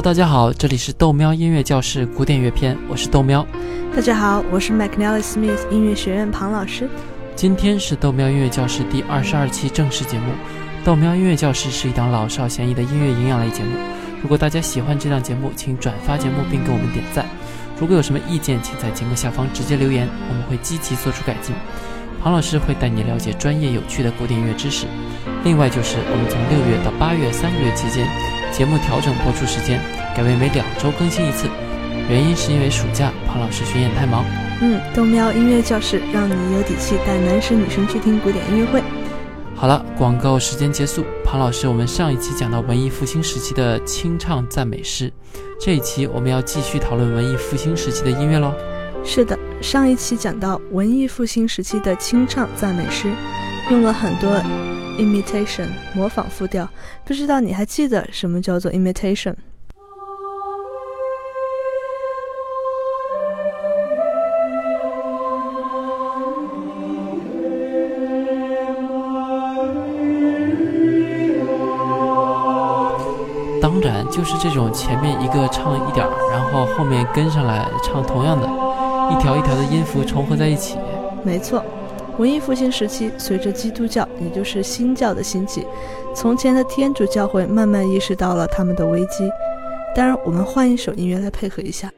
Hello，大家好，这里是豆喵音乐教室古典乐篇，我是豆喵。大家好，我是 McNally Smith 音乐学院庞老师。今天是豆喵音乐教室第二十二期正式节目。豆喵音乐教室是一档老少咸宜的音乐营养类节目。如果大家喜欢这档节目，请转发节目并给我们点赞。如果有什么意见，请在节目下方直接留言，我们会积极做出改进。庞老师会带你了解专业有趣的古典乐知识。另外就是我们从六月到八月三个月期间，节目调整播出时间，改为每两周更新一次。原因是因为暑假庞老师巡演太忙。嗯，豆喵音乐教室让你有底气带男生女生去听古典音乐会。好了，广告时间结束。庞老师，我们上一期讲到文艺复兴时期的清唱赞美诗，这一期我们要继续讨论文艺复兴时期的音乐喽。是的，上一期讲到文艺复兴时期的清唱赞美诗，用了很多 imitation 模仿复调，不知道你还记得什么叫做 imitation？当然，就是这种前面一个唱一点儿，然后后面跟上来唱同样的，一条一条的音符重合在一起。没错，文艺复兴时期，随着基督教，也就是新教的兴起，从前的天主教会慢慢意识到了他们的危机。当然，我们换一首音乐来配合一下。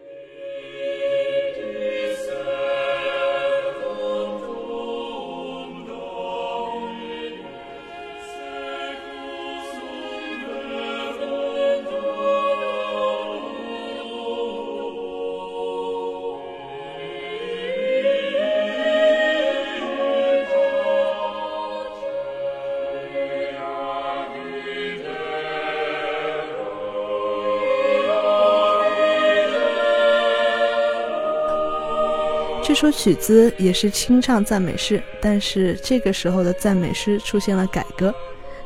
这首曲子也是清唱赞美诗，但是这个时候的赞美诗出现了改革。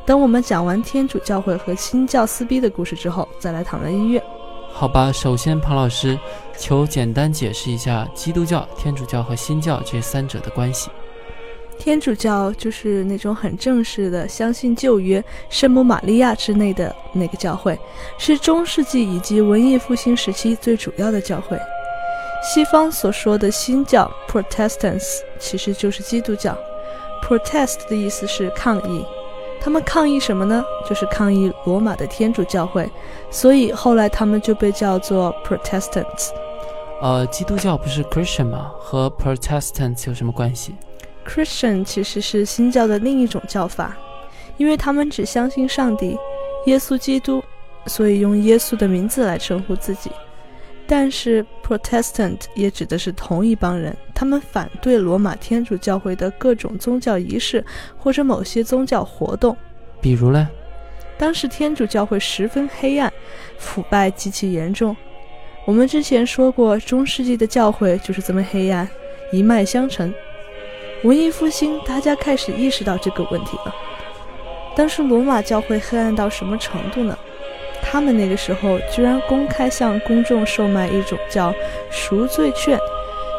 等我们讲完天主教会和新教撕逼的故事之后，再来讨论音乐。好吧，首先庞老师，求简单解释一下基督教、天主教和新教这三者的关系。天主教就是那种很正式的，相信旧约、圣母玛利亚之内的那个教会，是中世纪以及文艺复兴时期最主要的教会。西方所说的新教 （Protestants） 其实就是基督教。Protest 的意思是抗议，他们抗议什么呢？就是抗议罗马的天主教会，所以后来他们就被叫做 Protestants。呃，基督教不是 Christian 吗？和 Protestants 有什么关系？Christian 其实是新教的另一种叫法，因为他们只相信上帝、耶稣基督，所以用耶稣的名字来称呼自己。但是 Protestant 也指的是同一帮人，他们反对罗马天主教会的各种宗教仪式或者某些宗教活动。比如呢？当时天主教会十分黑暗，腐败极其严重。我们之前说过，中世纪的教会就是这么黑暗，一脉相承。文艺复兴，大家开始意识到这个问题了。当时罗马教会黑暗到什么程度呢？他们那个时候居然公开向公众售卖一种叫赎罪券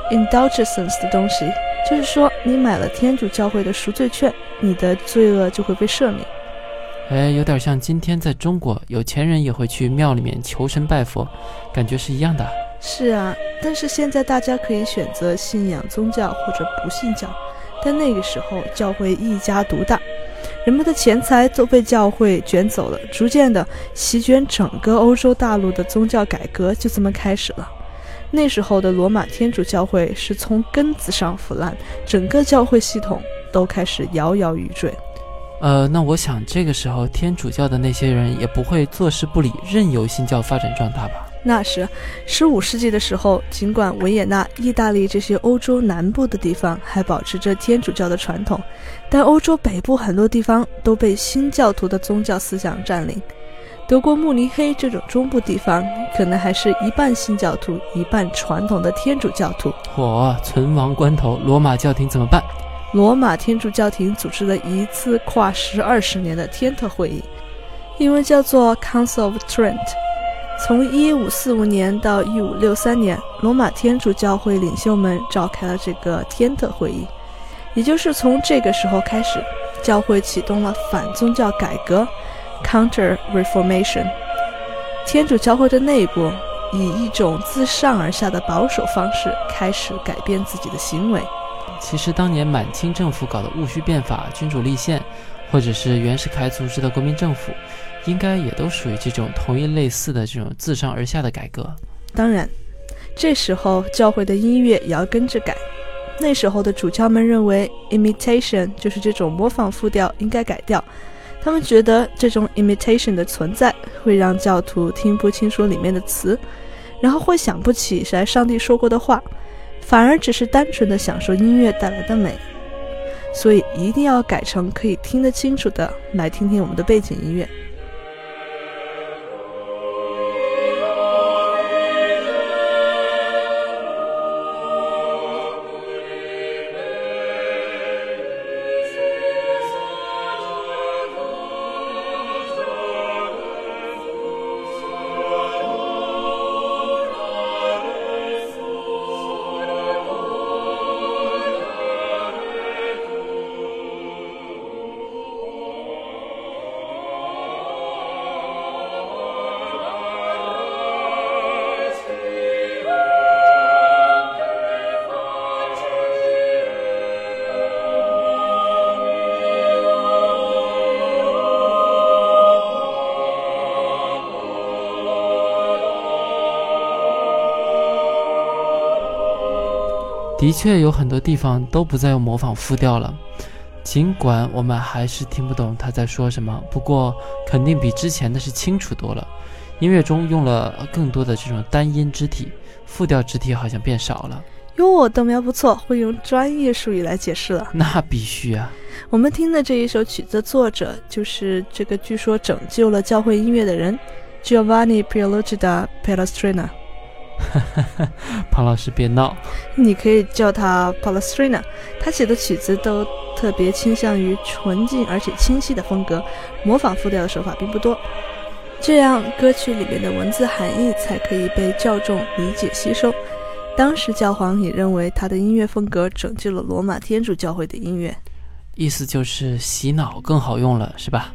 （indulgence） 的东西，就是说你买了天主教会的赎罪券，你的罪恶就会被赦免。哎，有点像今天在中国，有钱人也会去庙里面求神拜佛，感觉是一样的。是啊，但是现在大家可以选择信仰宗教或者不信教，但那个时候教会一家独大。人们的钱财都被教会卷走了，逐渐的席卷整个欧洲大陆的宗教改革就这么开始了。那时候的罗马天主教会是从根子上腐烂，整个教会系统都开始摇摇欲坠。呃，那我想这个时候天主教的那些人也不会坐视不理，任由新教发展壮大吧？那时十五世纪的时候，尽管维也纳、意大利这些欧洲南部的地方还保持着天主教的传统，但欧洲北部很多地方都被新教徒的宗教思想占领。德国慕尼黑这种中部地方，可能还是一半新教徒，一半传统的天主教徒。嚯，存亡关头，罗马教廷怎么办？罗马天主教廷组织了一次跨十二十年的天特会议，英文叫做 Council of Trent。从一五四五年到一五六三年，罗马天主教会领袖们召开了这个天特会议，也就是从这个时候开始，教会启动了反宗教改革 （Counter Reformation）。天主教会的内部以一种自上而下的保守方式开始改变自己的行为。其实当年满清政府搞的戊戌变法、君主立宪，或者是袁世凯组织的国民政府，应该也都属于这种同一类似的这种自上而下的改革。当然，这时候教会的音乐也要跟着改。那时候的主教们认为，imitation 就是这种模仿复调应该改掉。他们觉得这种 imitation 的存在会让教徒听不清楚里面的词，然后会想不起来上帝说过的话。反而只是单纯的享受音乐带来的美，所以一定要改成可以听得清楚的。来听听我们的背景音乐。的确有很多地方都不再用模仿复调了，尽管我们还是听不懂他在说什么，不过肯定比之前的是清楚多了。音乐中用了更多的这种单音肢体，复调肢体好像变少了。哟，豆苗不错，会用专业术语来解释了。那必须啊！我们听的这一首曲子的作者就是这个据说拯救了教会音乐的人，Giovanni Pierluigi da Palestrina。庞老师别闹，你可以叫他 Palestrina。他写的曲子都特别倾向于纯净而且清晰的风格，模仿复调的手法并不多，这样歌曲里面的文字含义才可以被教众理解吸收。当时教皇也认为他的音乐风格拯救了罗马天主教会的音乐，意思就是洗脑更好用了，是吧？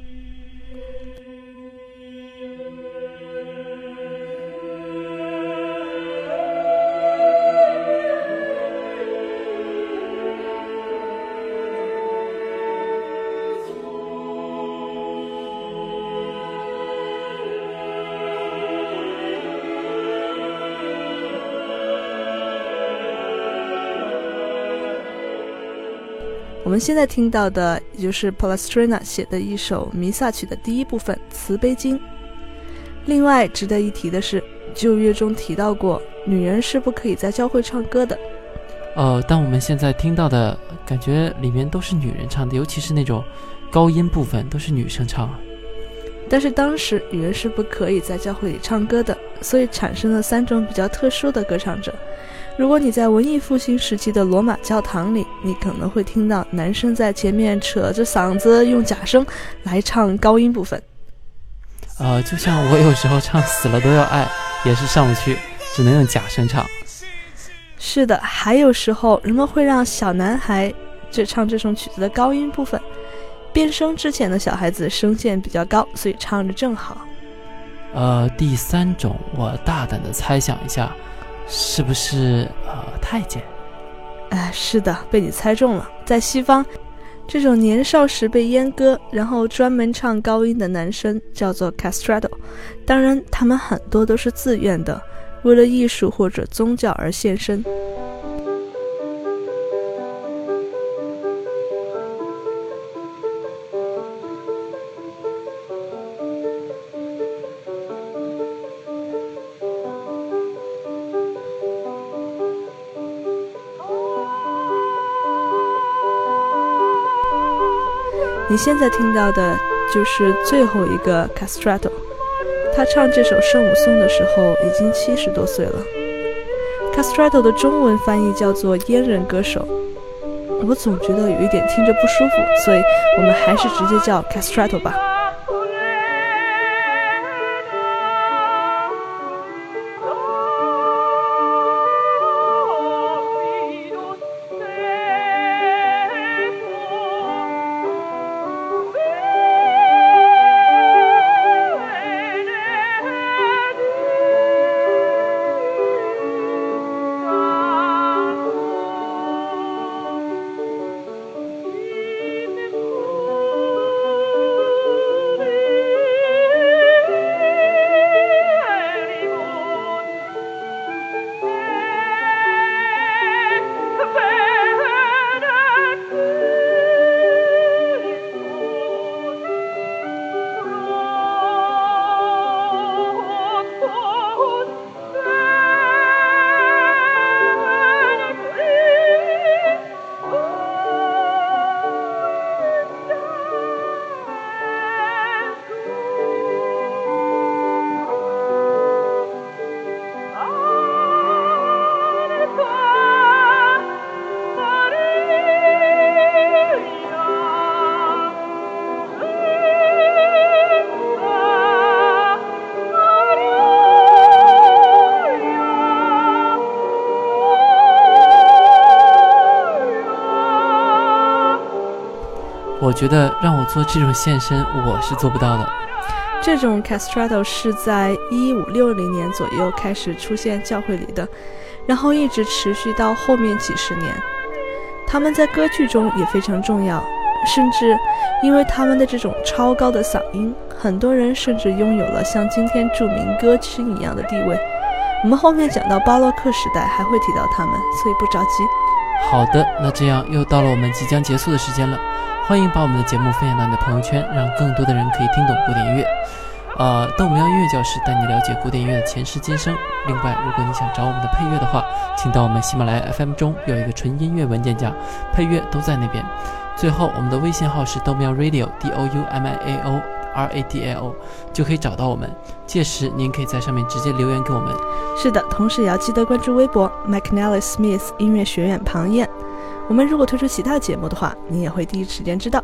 我们现在听到的，也就是 Palestrina 写的一首弥撒曲的第一部分《慈悲经》。另外值得一提的是，旧约中提到过，女人是不可以在教会唱歌的。呃，但我们现在听到的感觉里面都是女人唱的，尤其是那种高音部分都是女生唱。但是当时女人是不可以在教会里唱歌的，所以产生了三种比较特殊的歌唱者。如果你在文艺复兴时期的罗马教堂里，你可能会听到男生在前面扯着嗓子用假声来唱高音部分。呃，就像我有时候唱《死了都要爱》，也是上不去，只能用假声唱。是的，还有时候人们会让小男孩就唱这首曲子的高音部分。变声之前的小孩子声线比较高，所以唱着正好。呃，第三种，我大胆的猜想一下。是不是呃太监？哎，是的，被你猜中了。在西方，这种年少时被阉割，然后专门唱高音的男生叫做 castrato。当然，他们很多都是自愿的，为了艺术或者宗教而献身。你现在听到的就是最后一个 castrato，他唱这首圣母颂的时候已经七十多岁了。castrato 的中文翻译叫做阉人歌手，我总觉得有一点听着不舒服，所以我们还是直接叫 castrato 吧。我觉得让我做这种献身，我是做不到的。这种 castrato 是在一五六零年左右开始出现教会里的，然后一直持续到后面几十年。他们在歌剧中也非常重要，甚至因为他们的这种超高的嗓音，很多人甚至拥有了像今天著名歌星一样的地位。我们后面讲到巴洛克时代还会提到他们，所以不着急。好的，那这样又到了我们即将结束的时间了。欢迎把我们的节目分享到你的朋友圈，让更多的人可以听懂古典音乐。呃，豆苗音乐教室带你了解古典音乐的前世今生。另外，如果你想找我们的配乐的话，请到我们喜马拉雅 FM 中有一个纯音乐文件夹，配乐都在那边。最后，我们的微信号是豆苗 Radio，D O U M I A O R A D I O，就可以找到我们。届时您可以在上面直接留言给我们。是的，同时也要记得关注微博 McNally Smith 音乐学院庞燕。我们如果推出其他节目的话，你也会第一时间知道。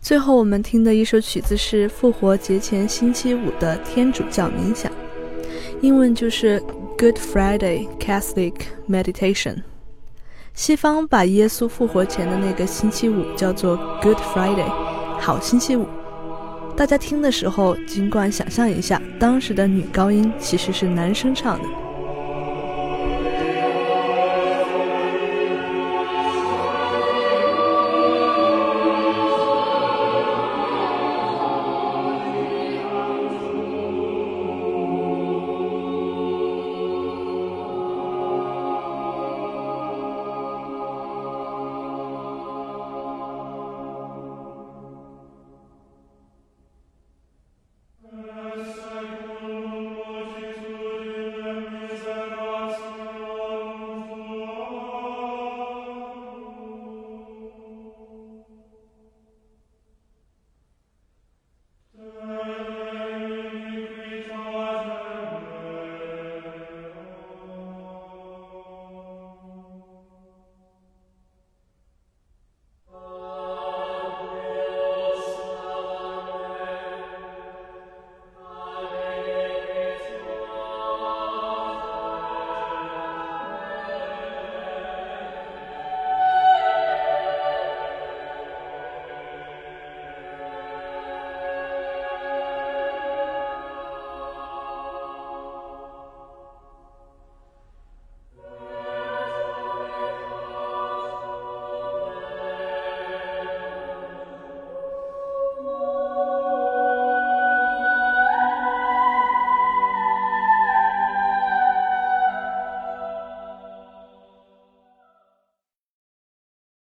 最后，我们听的一首曲子是复活节前星期五的天主教冥想，英文就是 Good Friday Catholic Meditation。西方把耶稣复活前的那个星期五叫做 Good Friday，好星期五。大家听的时候，尽管想象一下，当时的女高音其实是男生唱的。